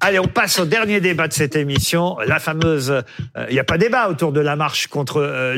Allez, on passe au dernier débat de cette émission, la fameuse. euh, Il n'y a pas débat autour de la marche contre euh,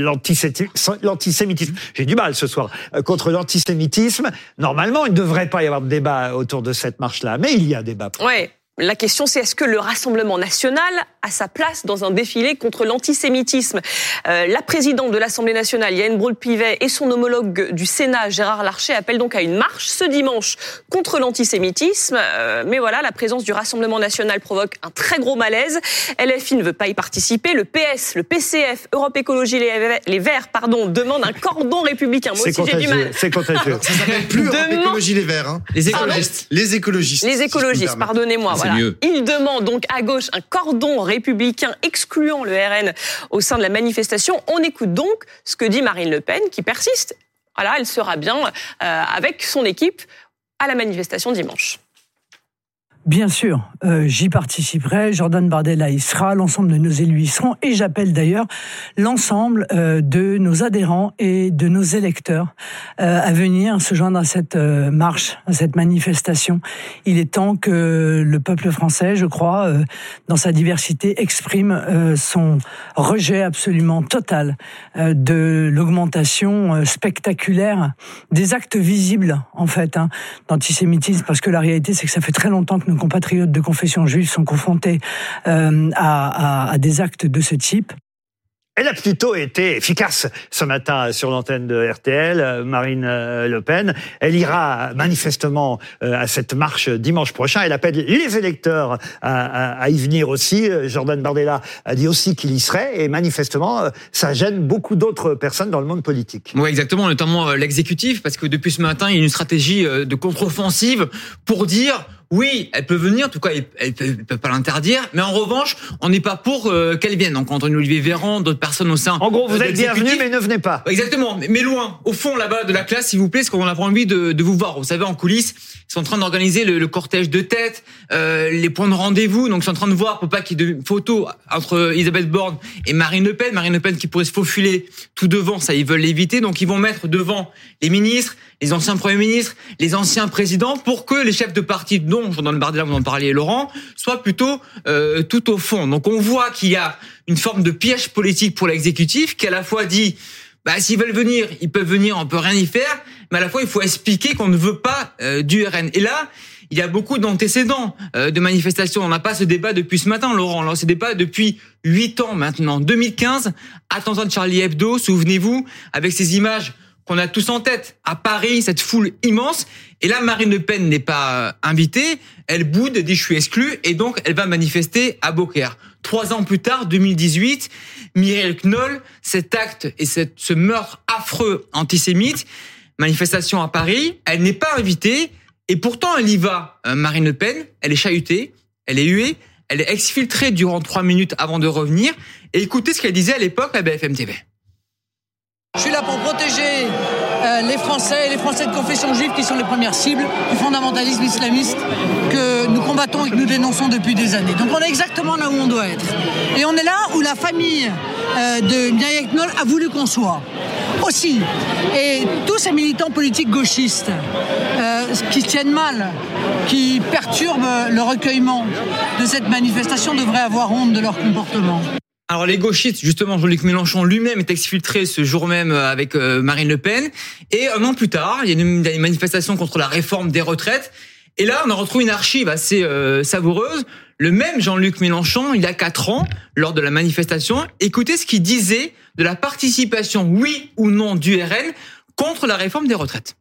l'antisémitisme. J'ai du mal ce soir euh, contre l'antisémitisme. Normalement, il ne devrait pas y avoir de débat autour de cette marche-là, mais il y a débat. Ouais. La question, c'est est-ce que le Rassemblement national a sa place dans un défilé contre l'antisémitisme Euh, La présidente de l'Assemblée nationale, Yann Brault-Pivet, et son homologue du Sénat, Gérard Larcher, appellent donc à une marche ce dimanche contre l'antisémitisme. Euh, mais voilà, la présence du Rassemblement national provoque un très gros malaise. LFI ne veut pas y participer. Le PS, le PCF, Europe Écologie Les Verts, les Verts pardon, demandent un cordon républicain. Moi C'est aussi, j'ai du contagieux. mal. C'est contagieux. Ça s'appelle plus Europe Écologie Les Verts. hein. Les Pardon écologistes. Les écologistes. Les écologistes, pardonnez-moi. Voilà. mieux. Ils demandent donc à gauche un cordon républicain excluant le RN au sein de la manifestation. On écoute donc ce que dit Marine Le Pen, qui persiste. Voilà, elle sera bien euh, avec son équipe à la manifestation dimanche. Bien sûr, euh, j'y participerai. Jordan Bardella y sera, l'ensemble de nos élus y seront, et j'appelle d'ailleurs l'ensemble euh, de nos adhérents et de nos électeurs euh, à venir se joindre à cette marche, à cette manifestation. Il est temps que le peuple français, je crois, dans sa diversité, exprime son rejet absolument total de l'augmentation spectaculaire des actes visibles, en fait, hein, d'antisémitisme, parce que la réalité, c'est que ça fait très longtemps que nos compatriotes de confession juive sont confrontés euh, à, à- à des actes de ce type. Elle a plutôt été efficace ce matin sur l'antenne de RTL, Marine euh, Le Pen. Elle ira manifestement euh, à cette marche dimanche prochain. Elle appelle les électeurs à, à- à y venir aussi. Jordan Bardella a dit aussi qu'il y serait et manifestement, ça gêne beaucoup d'autres personnes dans le monde politique. Oui, exactement, notamment l'exécutif, parce que depuis ce matin, il y a une stratégie de contre-offensive pour dire oui, elle peut venir, en tout cas, elle ne peut pas l'interdire, mais en revanche, on n'est pas pour euh, qu'elle vienne. Donc, Antoine Olivier Véran, d'autres personnes au sein. En gros, vous euh, êtes bienvenus, l'exécutif. mais ne venez pas. Exactement, mais- loin, au fond là-bas de la classe, s'il vous plaît, parce qu'on a pas envie de, de vous voir. Vous savez, en coulisses, ils sont en train d'organiser le, le cortège de tête, euh, les points de rendez-vous. Donc, ils sont en train de voir pour pas qu'il y ait de photos entre Elisabeth Borne et Marine Le Pen. Marine Le Pen qui pourrait se faufiler tout devant, ça ils veulent l'éviter. Donc, ils vont mettre devant les ministres, les anciens premiers ministres, les anciens présidents, pour que les chefs de parti, dont Jordan Bardella, vous en parliez, Laurent, soient plutôt euh, tout au fond. Donc, on voit qu'il y a une forme de piège politique pour l'exécutif qui à la fois dit bah, s'ils veulent venir, ils peuvent venir, on peut rien y faire, mais à la fois il faut expliquer qu'on ne veut pas euh, du RN. Et là, il y a beaucoup d'antécédents euh, de manifestations. On n'a pas ce débat depuis ce matin, Laurent. On a ce débat depuis huit ans maintenant. 2015, attentat de Charlie Hebdo, souvenez-vous, avec ces images qu'on a tous en tête. À Paris, cette foule immense. Et là, Marine Le Pen n'est pas euh, invitée. Elle boude, dit je suis exclue, et donc elle va manifester à Beaucaire. Trois ans plus tard, 2018, Mireille Knoll, cet acte et cette, ce meurtre affreux antisémite, manifestation à Paris, elle n'est pas invitée, et pourtant elle y va. Euh, Marine Le Pen, elle est chahutée, elle est huée, elle est exfiltrée durant trois minutes avant de revenir. Et écoutez ce qu'elle disait à l'époque à BFM TV. Je suis là pour protéger euh, les Français et les Français de confession juive qui sont les premières cibles du fondamentalisme islamiste que nous combattons et que nous dénonçons depuis des années. Donc on est exactement là où on doit être. Et on est là où la famille euh, de Mireille Knoll a voulu qu'on soit. Aussi. Et tous ces militants politiques gauchistes euh, qui tiennent mal, qui perturbent le recueillement de cette manifestation devraient avoir honte de leur comportement. Alors les gauchistes, justement, Jean-Luc Mélenchon lui-même est exfiltré ce jour même euh, avec euh, Marine Le Pen. Et un an plus tard, il y a une, manifestation contre la réforme des retraites. Et là, on a retrouvé une archive assez euh, savoureuse. Le même Jean-Luc Mélenchon, il y a quatre ans, lors de la manifestation, écoutez ce qu'il disait de la participation, oui ou non, du RN contre la réforme des retraites.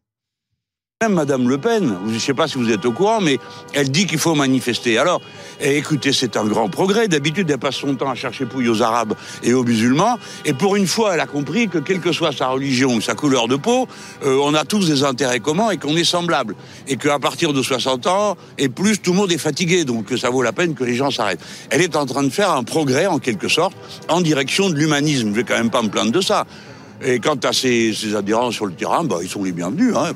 Même Madame Le Pen, je ne sais pas si vous êtes au courant, mais elle dit qu'il faut manifester. Alors, eh, écoutez, c'est un grand progrès. D'habitude, elle passe son temps à chercher pouille aux Arabes et aux musulmans. Et pour une fois, elle a compris que quelle que soit sa religion ou sa couleur de peau, euh, on a tous des intérêts communs et qu'on est semblables. Et qu'à partir de 60 ans et plus, tout le monde est fatigué. Donc, ça vaut la peine que les gens s'arrêtent. Elle est en train de faire un progrès, en quelque sorte, en direction de l'humanisme. Je vais quand même pas me plaindre de ça. Et quant à ses, ses adhérents sur le terrain, bah, ils sont les bienvenus. Hein.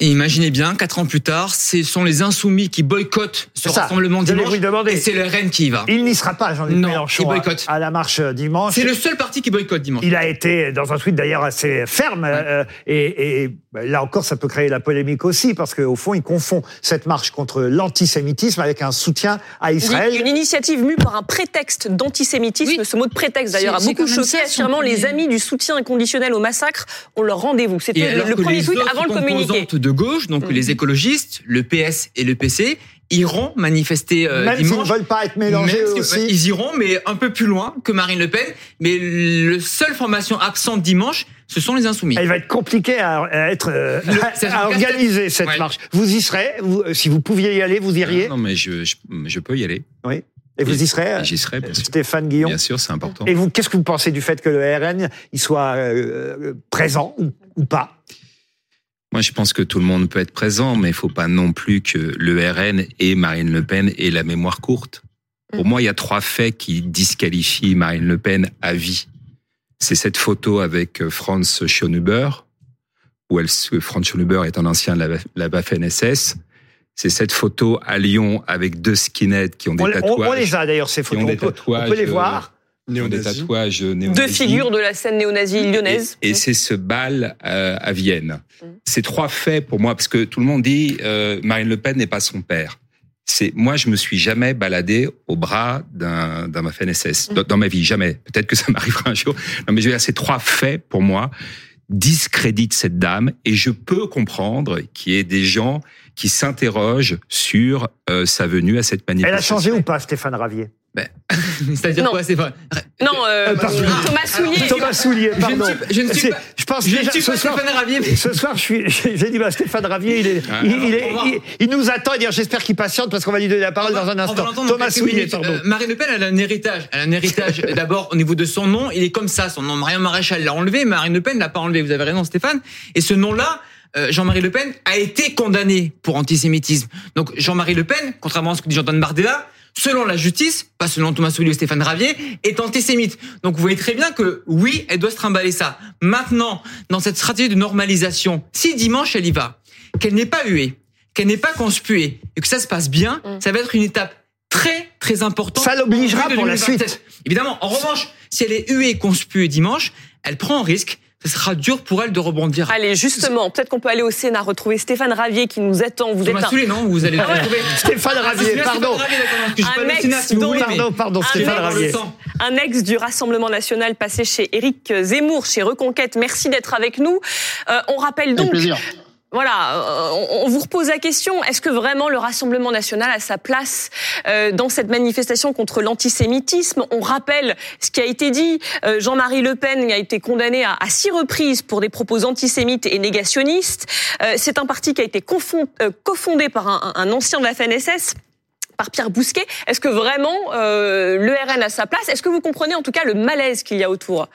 Et imaginez bien, quatre ans plus tard, ce sont les insoumis qui boycottent ce ça. rassemblement dimanche. Et c'est le RN qui y va. Il n'y sera pas, Jean-Luc Non, Mélenchon, il boycotte. à, à la marche euh, dimanche. C'est le seul parti qui boycotte dimanche. Il a été dans un tweet d'ailleurs assez ferme euh, et, et Là encore, ça peut créer la polémique aussi, parce qu'au fond, il confond cette marche contre l'antisémitisme avec un soutien à Israël. Une initiative mue par un prétexte d'antisémitisme. Oui. Ce mot de prétexte, d'ailleurs, a beaucoup choqué, affirmant les amis du soutien inconditionnel au massacre ont leur rendez-vous. C'était le, le premier les tweet avant le communiqué. composantes de gauche, donc Mhm. les écologistes, le PS et le PC, iront manifester euh, Même s'ils ne dimanche. veulent pas être mélangés si- aussi. Ils iront, mais un peu plus loin que Marine Le Pen. Mais le seule formation absente dimanche, ce sont les Insoumis. Elle va être compliquée à, à être euh, Le- à- organiser cette Ouais. marche. Vous y serez vous, euh, Si vous pouviez y aller, vous iriez Non, mais je, je, je peux y aller. Oui. Et vous y serez euh, J'y serai, bien sûr. Stéphane Guillon Bien sûr, c'est important. Et vous, qu'est-ce que vous pensez du fait que le RN il soit euh, présent ou, ou pas? Moi, je pense que tout le monde peut être présent, mais il faut pas non plus que le RN et Marine Le Pen aient la mémoire courte. Pour moi, il y a trois faits qui disqualifient Marine Le Pen à vie. C'est cette photo avec euh, Franz Schönhuber, où elle, Franz Schönhuber est un ancien de la, la Waffen-SS. C'est cette photo à Lyon avec deux skinheads qui ont des on, tatouages. on les a d'ailleurs ces photos. des On peut, on peut les euh, voir. qui ont des Néo-nazis. tatouages Deux figures de la scène néo-nazie lyonnaise. Et, et c'est ce bal euh, à Vienne. Mm. Ces trois faits pour moi, parce que tout le monde dit euh, Marine Le Pen n'est pas son père. C'est moi, je me suis jamais baladé au bras d'un d'un Waffen SS Mm. dans, dans ma vie, jamais. Peut-être que ça m'arrivera un jour. Non, mais je veux dire, ces trois faits pour moi discréditent cette dame, et je peux comprendre qu'il y ait des gens qui s'interrogent sur euh, sa venue à cette Elle manifestation. a changé ou pas, Stéphane Ravier? C'est-à-dire Non. quoi C'est pas. Non, euh, Euh. Thomas Soulier. Thomas Soulier, Je ne pardon. suis pas- je ne suis pas- je pense Je ne déjà suis ce soir. Stéphane Ravier, mais Ce soir, je suis, j'ai dit, bah, Stéphane Ravier, il, est, Ah, il, il est- il- il nous attend. et dire, j'espère qu'il patiente parce qu'on va lui donner la parole dans un instant. Thomas Soulier, minutes. pardon. Euh, Marine Le Pen, elle a un héritage. Elle a un héritage d'abord au niveau de son nom. Il est comme ça. Son nom, Marion Maréchal l'a enlevé. Marine Le Pen l'a pas enlevé. Vous avez raison, Stéphane. Et ce nom-là, euh, Jean-Marie Le Pen a été condamné pour antisémitisme. Donc Jean-Marie Le Pen, contrairement à ce que dit Jordan Bardella, selon la justice, pas selon Thomas Soulier ou Stéphane Ravier, est antisémite. Donc vous voyez très bien que oui, elle doit se trimballer ça. Maintenant, dans cette stratégie de normalisation, si dimanche elle y va, qu'elle n'est pas huée, qu'elle n'est pas conspuée, et que ça se passe bien, Mm. ça va être une étape très très importante. Ça l'obligera pour la 2027. suite. Évidemment, en revanche, si elle est huée et conspuée dimanche, elle prend un risque. Ce sera dur pour elle de rebondir. Allez, justement, peut-être qu'on peut aller au Sénat retrouver Stéphane Ravier qui nous attend. Vous êtes Thomas un, Soulier, non Vous allez le retrouver. Stéphane Ah, Ravier, pardon. Un pas le ex Pardon, pardon, Un Stéphane Ravier. un ex du Rassemblement national passé chez Éric Zemmour, chez Reconquête. Merci d'être avec nous. Euh, on rappelle donc, voilà, euh, on, vous repose la question est-ce que vraiment le Rassemblement national a sa place euh, dans cette manifestation contre l'antisémitisme? On rappelle ce qui a été dit. Euh, Jean-Marie Le Pen a été condamné à, six reprises pour des propos antisémites et négationnistes. C'est un parti qui a été cofondé par un, ancien de la FNSS par Pierre Bousquet. Est-ce que vraiment le RN a sa place? Est-ce que vous comprenez en tout cas le malaise qu'il y a autour?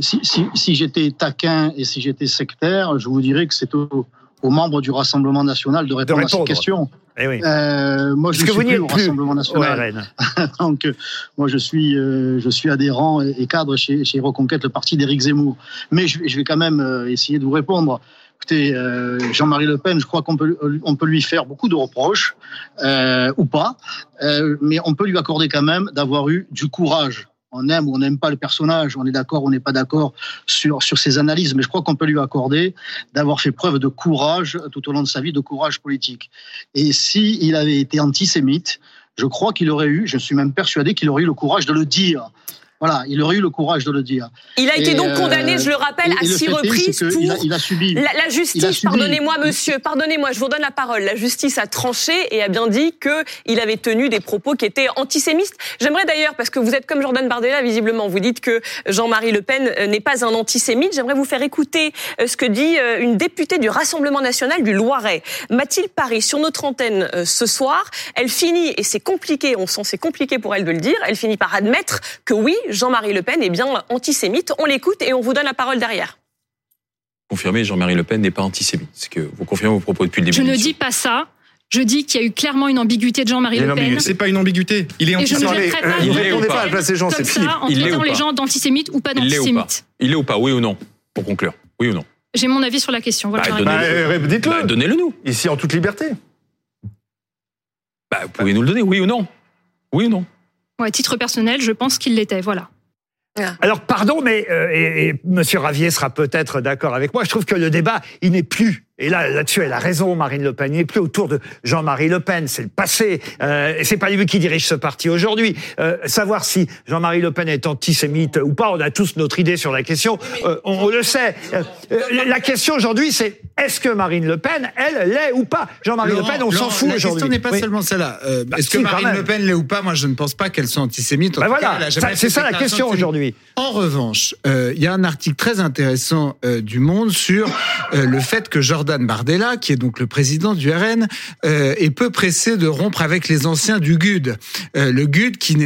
Si, si, si j'étais taquin et si j'étais sectaire, je vous dirais que c'est aux, aux membres du Rassemblement national de répondre, à répondre. ces questions. Eh oui. Euh, moi, je ne suis vous plus au plus Rassemblement national. Donc, euh, moi, je suis, euh, je suis adhérent et et cadre chez, chez Reconquête, le parti d'Éric Zemmour. Mais je, vais- je vais quand même euh, essayer de vous répondre. Écoutez, euh, Jean-Marie Le Pen, je crois qu'on peut, on peut lui faire beaucoup de reproches, euh, ou pas, euh, mais on peut lui accorder quand même d'avoir eu du courage. On aime ou on n'aime pas le personnage, on est d'accord on n'est pas d'accord sur, sur ses analyses, mais je crois qu'on peut lui accorder d'avoir fait preuve de courage tout au long de sa vie, de courage politique. Et si il avait été antisémite, je crois qu'il aurait eu, je suis même persuadé qu'il aurait eu le courage de le dire. Voilà, il aurait eu le courage de le dire. Il a été Et, donc euh, condamné, je le rappelle, Et- à six reprises pour il a, il a subi. La, la justice, pardonnez-moi monsieur, pardonnez-moi, je vous donne la parole. La justice a tranché et a bien dit que il avait tenu des propos qui étaient antisémites. J'aimerais d'ailleurs, parce que vous êtes comme Jordan Bardella, visiblement, vous dites que Jean-Marie Le Pen euh, n'est pas un antisémite. J'aimerais vous faire écouter euh, ce que dit une députée du Rassemblement national du Loiret, Mathilde Paris, sur notre antenne ce soir. Elle finit, et c'est compliqué, on sent c'est compliqué pour elle de le dire, elle finit par admettre que oui, Jean-Marie Le Pen est bien antisémite. On l'écoute et on vous donne la parole derrière. confirmer, Jean-Marie Le Pen n'est pas antisémite. C'est que vous confirmez vos propos depuis le début. Je ne dis pas ça. Je dis qu'il y a eu clairement une ambiguïté de Jean-Marie Le Pen. C'est pas une ambiguïté. Il est antisémite. pas Il est ou pas des gens, c'est comme Philippe. ça, en Il traitant ou les pas gens d'antisémites ou pas pas d'antisémites. Il est ou pas Oui ou non Pour conclure. Oui ou non J'ai mon avis sur la question. Voilà, Bah, donnez- réponds. Bah, dites-le. Bah, Donnez-le nous. Ici, en toute liberté. Bah, vous pouvez nous le donner, oui ou non Oui ou non Ouais, titre personnel, je pense qu'il l'était. Voilà. Alors, pardon, mais euh, et, et Monsieur Ravier sera peut-être d'accord avec moi. Je trouve que le débat, il n'est plus. Et là, là-dessus, elle a raison, Marine Le Pen. Il n'est plus autour de Jean-Marie Le Pen. C'est le passé. Euh, et c'est pas lui qui dirige ce parti aujourd'hui. Euh, savoir si Jean-Marie Le Pen est antisémite ou pas, on a tous notre idée sur la question. Euh, on, on le sait. Euh, la question aujourd'hui, c'est est-ce que Marine LePen, elle, l'est ou pas? Jean-Marie Le Pen, on s'en fout La aujourd'hui. question n'est pas Oui. seulement celle-là. Bah, Est-ce que Marine. Le Pen l'est ou pas? Moi, je ne pense pas qu'elle soit antisémite. En Bah voilà, c'est ça la question aujourd'hui. En revanche, il y a un article très intéressant du Monde sur le fait que Jordan Bardella, qui est donc le président du RN, euh, est peu pressé de rompre avec les anciens du GUD. Euh, le GUD qui,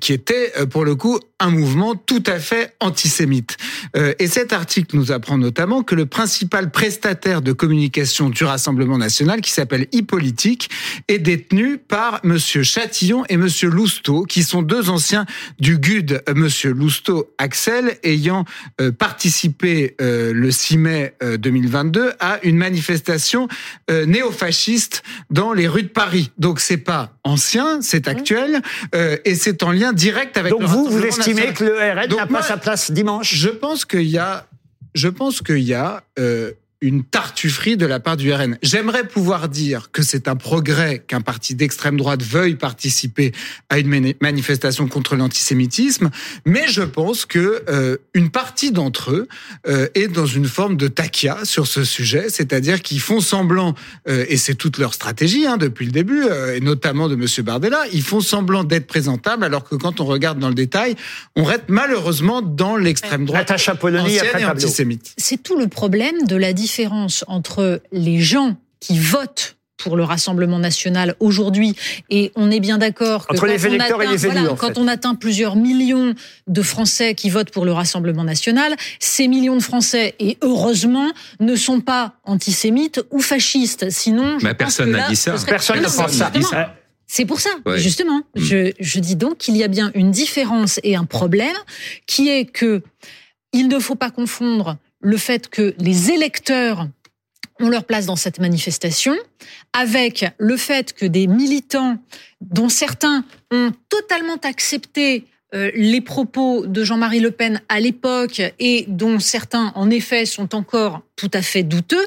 qui était, euh, pour le coup, un mouvement tout à fait antisémite. Euh, et cet article nous apprend notamment que le principal prestataire de communication du Rassemblement national, qui s'appelle e-politique, est détenu par Monsieur Chatillon et Monsieur Lousteau, qui sont deux anciens du GUD. Euh, Monsieur Lousteau, Axel, ayant euh, participé euh, le 6 mai euh, 2022 à une manifestation euh, néofasciste dans les rues de Paris. Donc c'est pas ancien, c'est actuel, euh, et c'est en lien direct avec. Donc le vous, vous Rassemblement estimez que le RN n'a pas sa place dimanche. Je pense qu'il y a, je pense qu'il y a euh, une tartufferie de la part du RN. J'aimerais pouvoir dire que c'est un progrès qu'un parti d'extrême droite veuille participer à une mani- manifestation contre l'antisémitisme, mais je pense que euh, une partie d'entre eux euh, est dans une forme de taquia sur ce sujet, c'est-à-dire qu'ils font semblant, euh, et c'est toute leur stratégie hein, depuis le début, euh, et notamment de Monsieur Bardella, ils font semblant d'être présentables, alors que quand on regarde dans le détail, on reste malheureusement dans l'extrême droite ancienne et antisémite. C'est tout le problème de la différence entre les gens qui votent pour le Rassemblement national aujourd'hui. Et on est bien d'accord que Entre quand, les on électeurs et atteint, les élus, voilà, en quand fait. on atteint plusieurs millions de Français qui votent pour le Rassemblement national, ces millions de Français, et heureusement, ne sont pas antisémites ou fascistes. Sinon, je Mais pense personne n'a dit ça. serait- Personne pense mais ça. c'est pour ça, Ouais. justement. Mm. Je, je dis donc qu'il y a bien une différence et un problème qui est que il ne faut pas confondre le fait que les électeurs ont leur place dans cette manifestation avec le fait que des militants dont certains ont totalement accepté euh, les propos de Jean-Marie Le Pen à l'époque et dont certains, en effet, sont encore tout à fait douteux,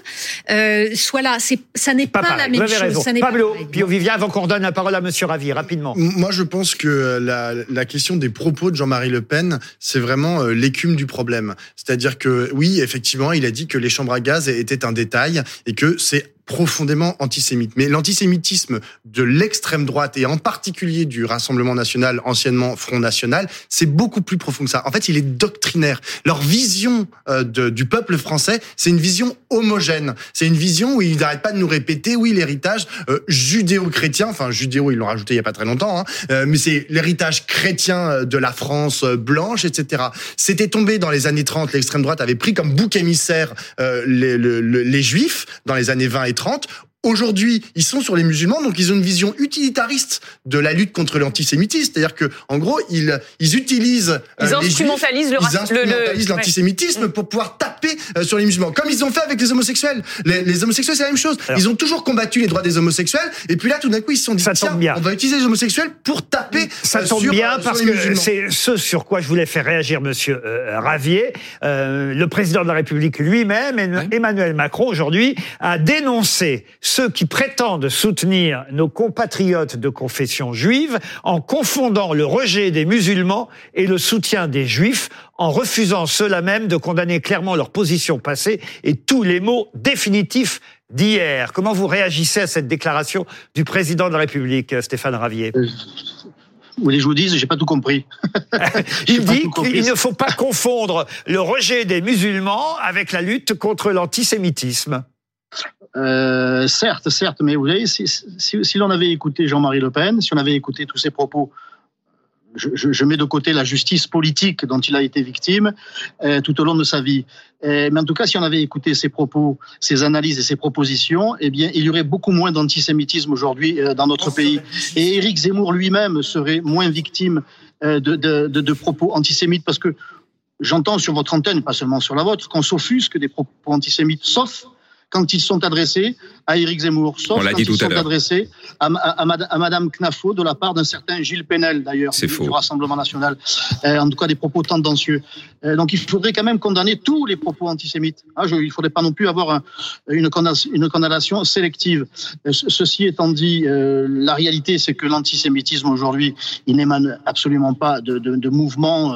euh, soit là. Ça n'est pas, Pas la même chose. raison. Ça n'est Pablo. Pio Vivien, avant qu'on donne la parole à Monsieur Ravi, rapidement. Moi, je pense que la, la question des propos de Jean-Marie Le Pen, c'est vraiment euh, l'écume du problème. C'est-à-dire que, oui, effectivement, il a dit que les chambres à gaz étaient un détail et que c'est profondément antisémite. Mais l'antisémitisme de l'extrême droite et en particulier du Rassemblement national, anciennement Front national, c'est beaucoup plus profond que ça. En fait, il est doctrinaire. Leur vision euh, de- du peuple français, c'est une vision homogène. C'est une vision où ils n'arrêtent pas de nous répéter, oui, l'héritage euh, judéo-chrétien, enfin judéo, ils l'ont rajouté il y a pas très longtemps, hein, euh, mais c'est l'héritage chrétien euh, de la France blanche, etc. C'était tombé dans les années 30, l'extrême droite avait pris comme bouc émissaire euh, les, le- le- les juifs dans les années 20 et 30. Aujourd'hui, ils sont sur les musulmans, donc ils ont une vision utilitariste de la lutte contre l'antisémitisme. C'est-à-dire que, en gros, ils, ils utilisent euh, Ils les instrumentalisent juifs, le ils raci- le- le- instrumentalisent ouais. l'antisémitisme pour pouvoir taper euh, sur les musulmans, comme ils ont fait avec les homosexuels. Les, les homosexuels, c'est la même chose. ils ont toujours combattu les droits des homosexuels, et puis là, tout d'un coup, ils se sont dit, Ça tombe tiens, bien. on va utiliser les homosexuels pour taper Ça euh, tombe sur, bien euh, sur parce les que musulmans. c'est ce sur quoi je voulais faire réagir Monsieur euh, Ravier. Euh, le président de la République lui-même, Emma- Emmanuel Macron, aujourd'hui, a dénoncé ceux qui prétendent soutenir nos compatriotes de confession juive en confondant le rejet des musulmans et le soutien des juifs, en refusant ceux-là même de condamner clairement leur position passée et tous les mots définitifs d'hier. Comment vous réagissez à cette déclaration du président de la République, Stéphane Ravier? Vous voulez que je vous dise, j'ai pas tout compris. Il dit qu'il ne faut pas confondre le rejet des musulmans avec la lutte contre l'antisémitisme. Euh, certes, certes, mais vous voyez, si, si, si l'on avait écouté Jean-Marie Le Pen, si on avait écouté tous ses propos, je, je, je mets de côté la justice politique dont il a été victime euh, tout au long de sa vie. Euh, mais en tout cas, si on avait écouté ses propos, ses analyses et ses propositions, eh bien, il y aurait beaucoup moins d'antisémitisme aujourd'hui euh, dans notre pays. Et Éric Zemmour lui-même serait moins victime euh, de, de, de, de propos antisémites parce que j'entends sur votre antenne, pas seulement sur la vôtre, qu'on s'offusque des propos antisémites, sauf quand ils sont adressés à Éric Zemmour, sauf On quand dit ils tout à sont adressés à, à, à Mad- à Madame Knafo de la part d'un certain Gilles Penel, d'ailleurs, du, faux. du Rassemblement national. Euh, en tout cas, des propos tendancieux. Euh, donc, il faudrait quand même condamner tous les propos antisémites. Hein, je, il ne faudrait pas non plus avoir un- une, condamnation, une condamnation sélective. Euh, ce- ceci étant dit, euh, la réalité, c'est que l'antisémitisme aujourd'hui, il n'émane absolument pas de, de, de mouvements,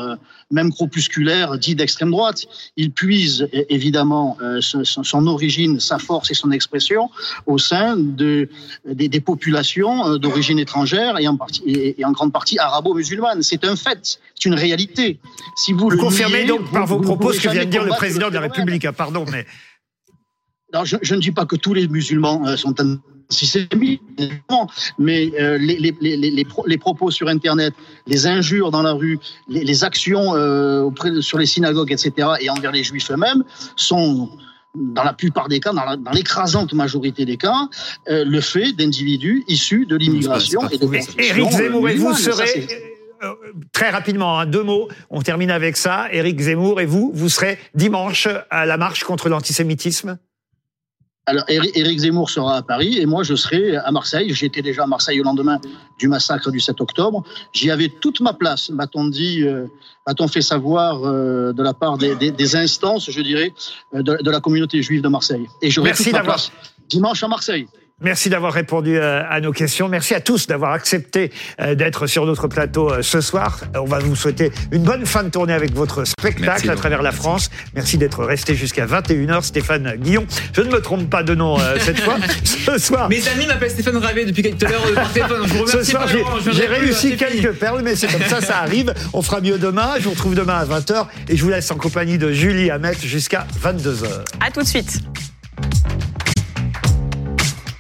même crépusculaires, dits d'extrême droite. Il puise évidemment son origine, sa force et son expression au sein de, des, des populations euh, d'origine étrangère et en, partie, et, et en grande partie arabo-musulmane. C'est un fait, c'est une réalité. Si vous, Vous le confirmez niez, donc par vos propos ce que vient de dire le président de la. République. Ah, pardon, mais Alors, je, je ne dis pas que tous les musulmans euh, sont antisémites, mais euh, les, les, les, les, pro- les propos sur Internet, les injures dans la rue, les, les actions euh, auprès de- sur les synagogues, etc., et envers les juifs eux-mêmes, sont dans la plupart des cas, dans l'écrasante majorité des cas, euh, le fait d'individus issus de l'immigration et de Éric Zemmour euh, et vous. Ça, serez euh, très rapidement, hein, deux mots, on termine avec ça. Éric Zemmour et vous, vous serez dimanche à la marche contre l'antisémitisme? Alors, Éri- Éric Zemmour sera à Paris et moi, je serai à Marseille. J'étais déjà à Marseille au lendemain du massacre du 7 octobre. J'y avais toute ma place, m'a-t-on dit, euh, m'a-t-on fait savoir euh, de la part des, des- des instances, je dirais, euh, de, de la communauté juive de Marseille. Et j'aurai Merci toute ma place dimanche à Marseille. Merci d'avoir répondu euh, à nos questions. Merci à tous d'avoir accepté euh, d'être sur notre plateau euh, ce soir. On va vous souhaiter une bonne fin de tournée avec votre spectacle Merci, à travers la France. Merci d'être resté jusqu'à 21h. Stéphane Guillon, je ne me trompe pas de nom euh, cette fois. Ce soir, Mes amis m'appellent Stéphane Ravet depuis tout à l'heure euh, par téléphone. Je vous ce remercie soir, j'ai réussi quelques perles, mais c'est comme ça, ça arrive. On fera mieux demain. Je vous retrouve demain à 20h et je vous laisse en compagnie de Julie Hamet jusqu'à 22h. À tout de suite.